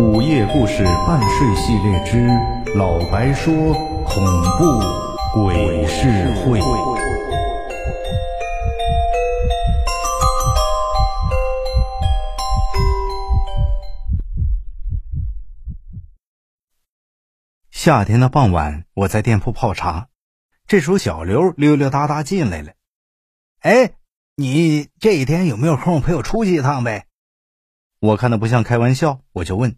午夜故事半睡系列之老白说恐怖鬼事会。夏天的傍晚，我在店铺泡茶，这时候小刘溜溜达达进来了。哎，你这一天有没有空陪我出去一趟呗？我看他不像开玩笑，我就问：“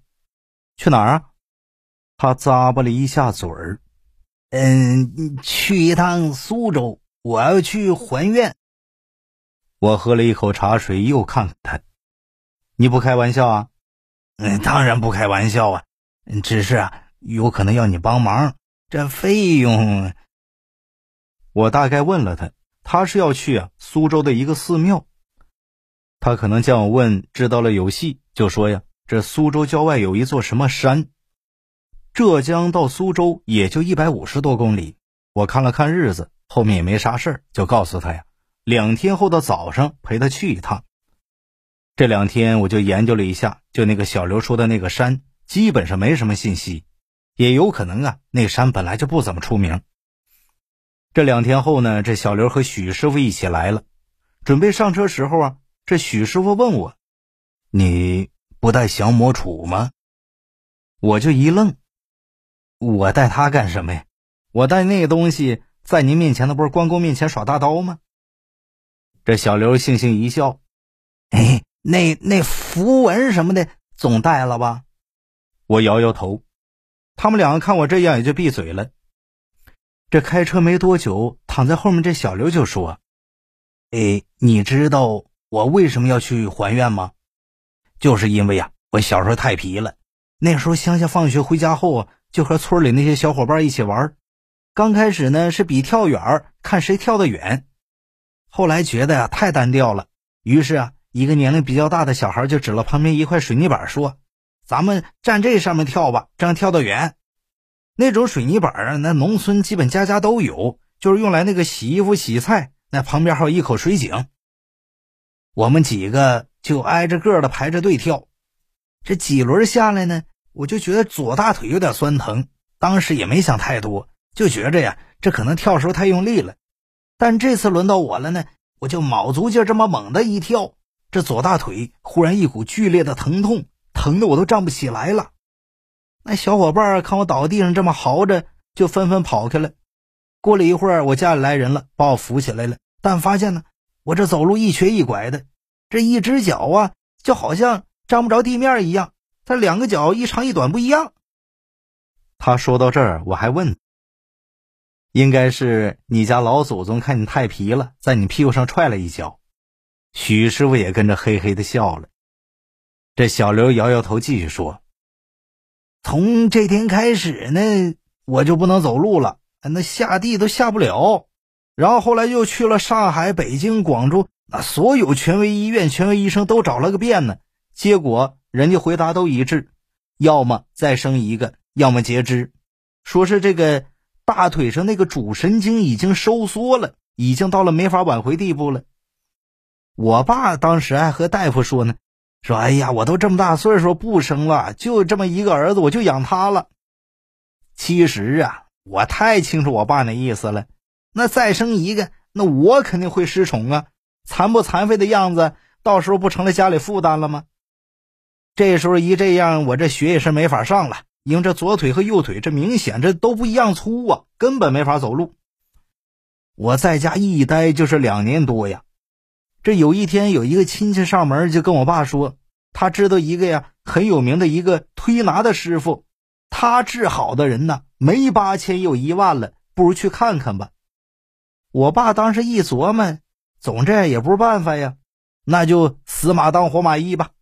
去哪儿啊？”他咂巴了一下嘴儿：“嗯，去一趟苏州，我要去还愿。”我喝了一口茶水，又看看他：“你不开玩笑啊？”“嗯，当然不开玩笑啊，只是啊，有可能要你帮忙，这费用……”我大概问了他，他是要去啊苏州的一个寺庙。他可能见我问，知道了有戏，就说呀：“这苏州郊外有一座什么山？浙江到苏州也就一百五十多公里。”我看了看日子，后面也没啥事儿，就告诉他呀：“两天后的早上陪他去一趟。”这两天我就研究了一下，就那个小刘说的那个山，基本上没什么信息，也有可能啊，那山本来就不怎么出名。这两天后呢，这小刘和许师傅一起来了，准备上车时候啊。这许师傅问我：“你不带降魔杵吗？”我就一愣：“我带它干什么呀？我带那东西在您面前，那不是关公面前耍大刀吗？”这小刘悻悻一笑：“哎，那那符文什么的总带了吧？”我摇摇头。他们两个看我这样，也就闭嘴了。这开车没多久，躺在后面这小刘就说：“哎，你知道？”我为什么要去还愿吗？就是因为呀，我小时候太皮了。那时候乡下放学回家后啊，就和村里那些小伙伴一起玩。刚开始呢是比跳远，看谁跳得远。后来觉得呀太单调了，于是啊，一个年龄比较大的小孩就指了旁边一块水泥板说：“咱们站这上面跳吧，这样跳得远。”那种水泥板啊，那农村基本家家都有，就是用来那个洗衣服、洗菜。那旁边还有一口水井。我们几个就挨着个的排着队跳，这几轮下来呢，我就觉得左大腿有点酸疼。当时也没想太多，就觉着呀，这可能跳时候太用力了。但这次轮到我了呢，我就卯足劲这么猛的一跳，这左大腿忽然一股剧烈的疼痛，疼的我都站不起来了。那小伙伴看我倒地上这么嚎着，就纷纷跑开了。过了一会儿，我家里来人了，把我扶起来了，但发现呢。我这走路一瘸一拐的，这一只脚啊，就好像沾不着地面一样。他两个脚一长一短不一样。他说到这儿，我还问：“应该是你家老祖宗看你太皮了，在你屁股上踹了一脚。”许师傅也跟着嘿嘿的笑了。这小刘摇摇头，继续说：“从这天开始呢，我就不能走路了，那下地都下不了。”然后后来又去了上海、北京、广州，那所有权威医院、权威医生都找了个遍呢。结果人家回答都一致：要么再生一个，要么截肢。说是这个大腿上那个主神经已经收缩了，已经到了没法挽回地步了。我爸当时还和大夫说呢，说：“哎呀，我都这么大岁数不生了，就这么一个儿子，我就养他了。”其实啊，我太清楚我爸那意思了。那再生一个，那我肯定会失宠啊！残不残废的样子，到时候不成了家里负担了吗？这时候一这样，我这学也是没法上了，因为这左腿和右腿这明显这都不一样粗啊，根本没法走路。我在家一待就是两年多呀。这有一天，有一个亲戚上门就跟我爸说，他知道一个呀很有名的一个推拿的师傅，他治好的人呢没八千有一万了，不如去看看吧。我爸当时一琢磨，总这样也不是办法呀，那就死马当活马医吧。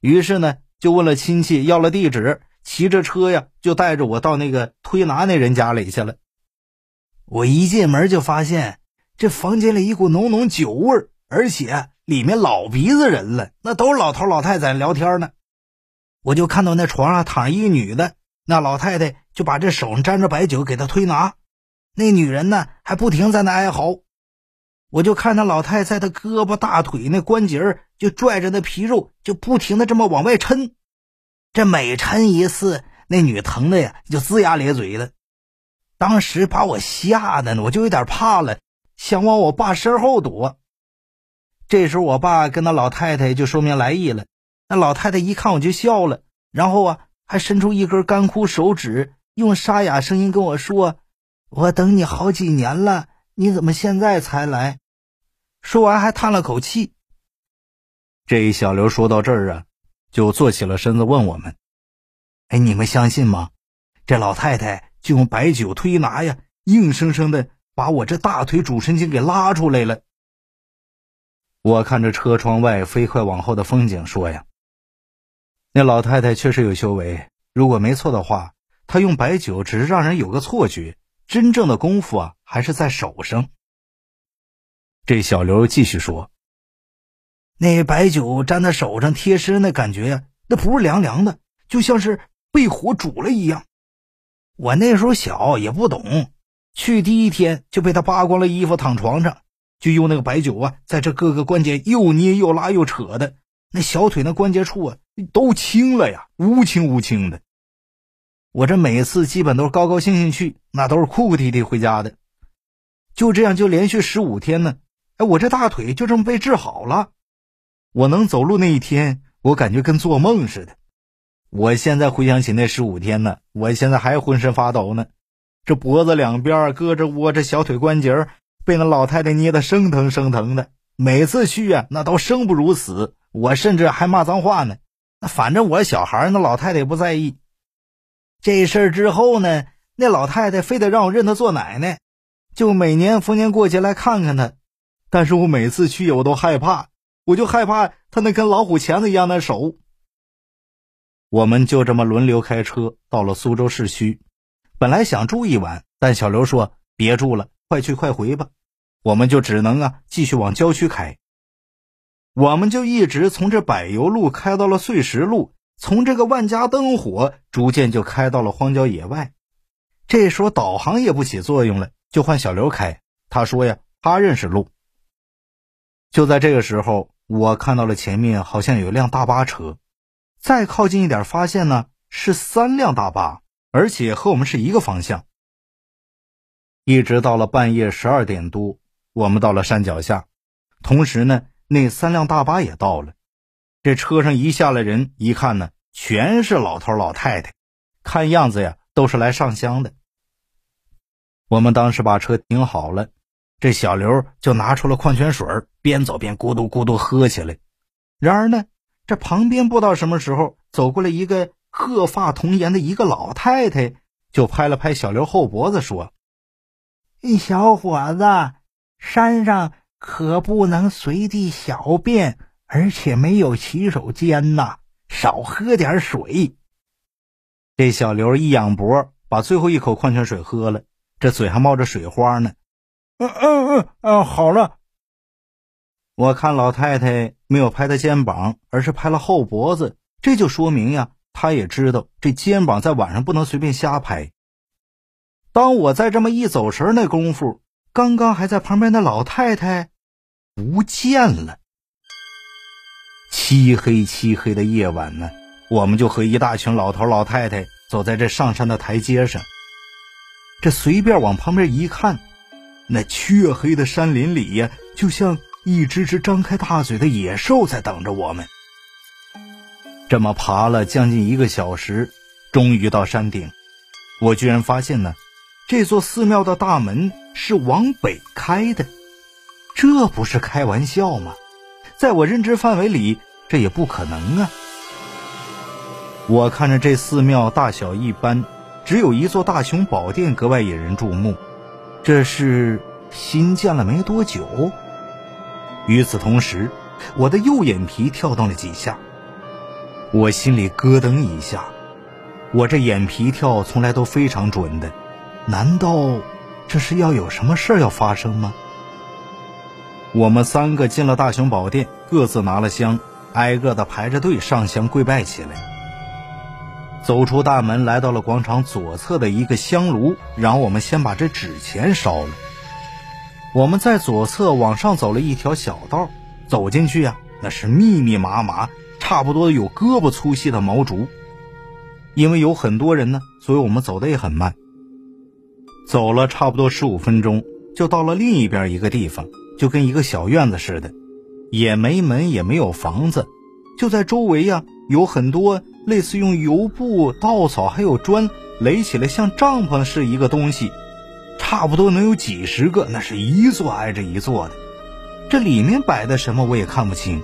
于是呢，就问了亲戚要了地址，骑着车呀，就带着我到那个推拿那人家里去了。我一进门就发现这房间里一股浓浓酒味而且里面老鼻子人了，那都是老头老太太聊天呢。我就看到那床上躺一个女的，那老太太就把这手上沾着白酒给她推拿。那女人呢，还不停在那哀嚎，我就看那老太太的胳膊、大腿那关节就拽着那皮肉，就不停的这么往外抻。这每抻一次，那女疼的呀就龇牙咧嘴的。当时把我吓得呢，我就有点怕了，想往我爸身后躲。这时候我爸跟那老太太就说明来意了，那老太太一看我就笑了，然后啊还伸出一根干枯手指，用沙哑声音跟我说：“我等你好几年了，你怎么现在才来？”说完还叹了口气。这一小刘说到这儿啊，就坐起了身子，问我们：“哎，你们相信吗？这老太太？”就用白酒推拿呀，硬生生的把我这大腿主神经给拉出来了。我看着车窗外飞快往后的风景，说呀：“那老太太确实有修为。如果没错的话，她用白酒只是让人有个错觉，真正的功夫啊，还是在手上。”这小刘继续说：“那白酒沾在手上贴身那感觉呀，那不是凉凉的，就像是被火煮了一样。”我那时候小也不懂，去第一天就被他扒光了衣服躺床上，就用那个白酒啊，在这各个关节又捏又拉又扯的，那小腿那关节处啊都青了呀，乌青乌青的。我这每次基本都是高高兴兴去，那都是哭哭啼啼回家的。就这样就连续十五天呢，哎，我这大腿就这么被治好了。我能走路那一天，我感觉跟做梦似的。我现在回想起那十五天呢，我现在还浑身发抖呢。这脖子两边搁着窝着小腿关节被那老太太捏得生疼生疼的。每次去啊，那都生不如死。我甚至还骂脏话呢。那反正我小孩，那老太太也不在意。这事儿之后呢，那老太太非得让我认她做奶奶，就每年逢年过节来看看她。但是我每次去，我都害怕，我就害怕她那跟老虎钳子一样的手。我们就这么轮流开车到了苏州市区，本来想住一晚，但小刘说别住了，快去快回吧。我们就只能啊继续往郊区开。我们就一直从这柏油路开到了碎石路，从这个万家灯火逐渐就开到了荒郊野外。这时候导航也不起作用了，就换小刘开。他说呀，他认识路。就在这个时候，我看到了前面好像有一辆大巴车。再靠近一点，发现呢是三辆大巴，而且和我们是一个方向。一直到了半夜十二点多，我们到了山脚下，同时呢，那三辆大巴也到了。这车上一下来人，一看呢，全是老头老太太，看样子呀，都是来上香的。我们当时把车停好了，这小刘就拿出了矿泉水，边走边咕嘟咕嘟喝起来。然而呢。这旁边不知道什么时候走过来一个鹤发童颜的一个老太太，就拍了拍小刘后脖子说：“小伙子，山上可不能随地小便，而且没有洗手间呐，少喝点水。”这小刘一仰脖，把最后一口矿泉水喝了，这嘴还冒着水花呢。嗯嗯嗯嗯，好了。我看老太太没有拍他肩膀，而是拍了后脖子，这就说明呀，他也知道这肩膀在晚上不能随便瞎拍。当我在这么一走神那功夫，刚刚还在旁边的老太太不见了。漆黑漆黑的夜晚呢，我们就和一大群老头老太太走在这上山的台阶上，这随便往旁边一看，那黢黑的山林里呀，就像……一只只张开大嘴的野兽在等着我们。这么爬了将近一个小时，终于到山顶。我居然发现呢，这座寺庙的大门是往北开的。这不是开玩笑吗？在我认知范围里，这也不可能啊。我看着这寺庙大小一般，只有一座大雄宝殿格外引人注目。这是新建了没多久。与此同时，我的右眼皮跳动了几下，我心里咯噔一下。我这眼皮跳从来都非常准的，难道这是要有什么事要发生吗？我们三个进了大雄宝殿，各自拿了香，挨个的排着队上香跪拜起来。走出大门，来到了广场左侧的一个香炉，然后我们先把这纸钱烧了。我们在左侧往上走了一条小道，走进去呀，那是密密麻麻，差不多有胳膊粗细的毛竹。因为有很多人呢，所以我们走的也很慢。走了差不多十五分钟，就到了另一边一个地方，就跟一个小院子似的，也没门也没有房子，就在周围呀有很多类似用油布、稻草还有砖垒起来像帐篷似一个东西，差不多能有几十个，那是一座挨着一座的。这里面摆的什么我也看不清。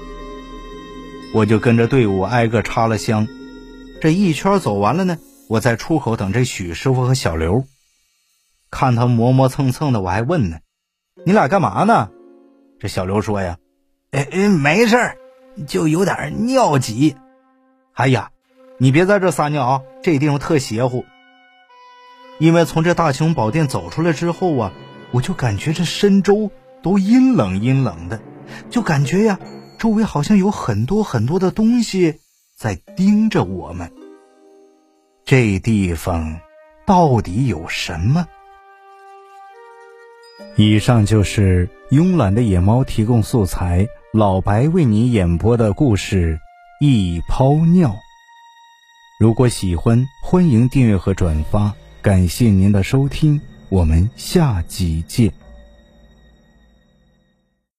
我就跟着队伍挨个插了香，这一圈走完了呢，我在出口等这许师傅和小刘。看他磨磨蹭蹭的，我还问呢：“你俩干嘛呢？”这小刘说：“呀，哎哎，没事儿，就有点尿急。哎呀，你别在这撒尿啊，这地方特邪乎。因为从这大雄宝殿走出来之后啊，我就感觉这深州都阴冷阴冷的，就感觉呀。”周围好像有很多很多的东西在盯着我们。这地方到底有什么？以上就是慵懒的野猫提供素材，老白为你演播的故事《一泡尿》。如果喜欢，欢迎订阅和转发。感谢您的收听，我们下集见。